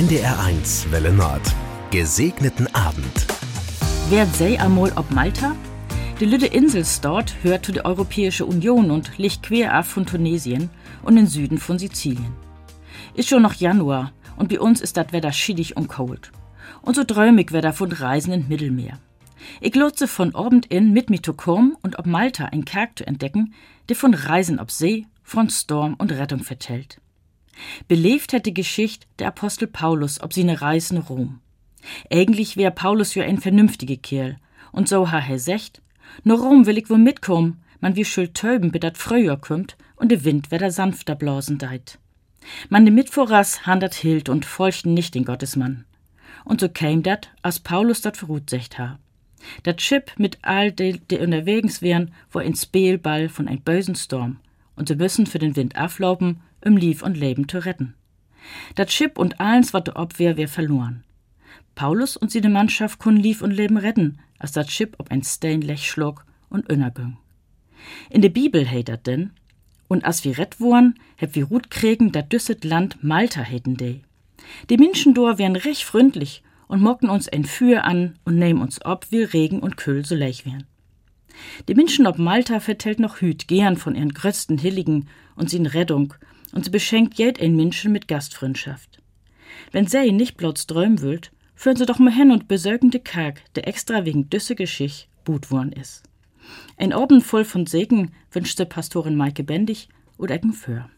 NDR1 Welle Nord. Gesegneten Abend. Wer sei einmal ob Malta? Die Lüde Insel dort hört zu der Europäische Union und liegt quer ab von Tunesien und im Süden von Sizilien. Ist schon noch Januar und bei uns ist das Wetter schiedig und kalt. Und so träumig Wetter von Reisen ins Mittelmeer. Ich lotse von Abend in mit mir zu kommen und ob Malta ein Kerk zu entdecken, der von Reisen ob See, von Sturm und Rettung vertellt. Belebt hätte Geschichte der Apostel Paulus ob seine Reisen Rom. Eigentlich wär Paulus ja ein vernünftige Kerl, und so ha er secht, nur Rom will ich wohl mitkommen, man wie schuld töben, bis dat früher kommt und de Wind wär sanfter blasen deit. Man de Mitvorras handert hilt und folchten nicht den Gottesmann. Und so käm dat, als Paulus dat verruht ha. Dat Schiff mit all de, de unterwegs wären, war ein Spielball von ein bösen Sturm, und sie müssen für den Wind aflaufen, um Lief und Leben zu retten. Dat Schiff und allens, wat de Obwehr wär verloren. Paulus und seine Mannschaft kun Lief und Leben retten, als dat Schiff ob ein Stein lech schlug und innerging. In der Bibel heet dat denn, und as wir rett worn, heb wir Rut kriegen dat düsset Land Malta heten de. Die Menschen dor wären recht freundlich und mocken uns ein Für an und nehmen uns ob, wie Regen und Kühl so leicht wären. Die Menschen ob Malta vertellt noch Hüt gern von ihren größten Hilligen und sin Rettung und sie beschenkt jed ein Menschen mit Gastfreundschaft. Wenn sie nicht bloß träumen wollt, führen sie doch mal hin und besögen de Karg, der extra wegen düsse Geschicht gut worn is. Ein Abend voll von Segen wünschte Pastorin Maike Bendig oder Ecken für.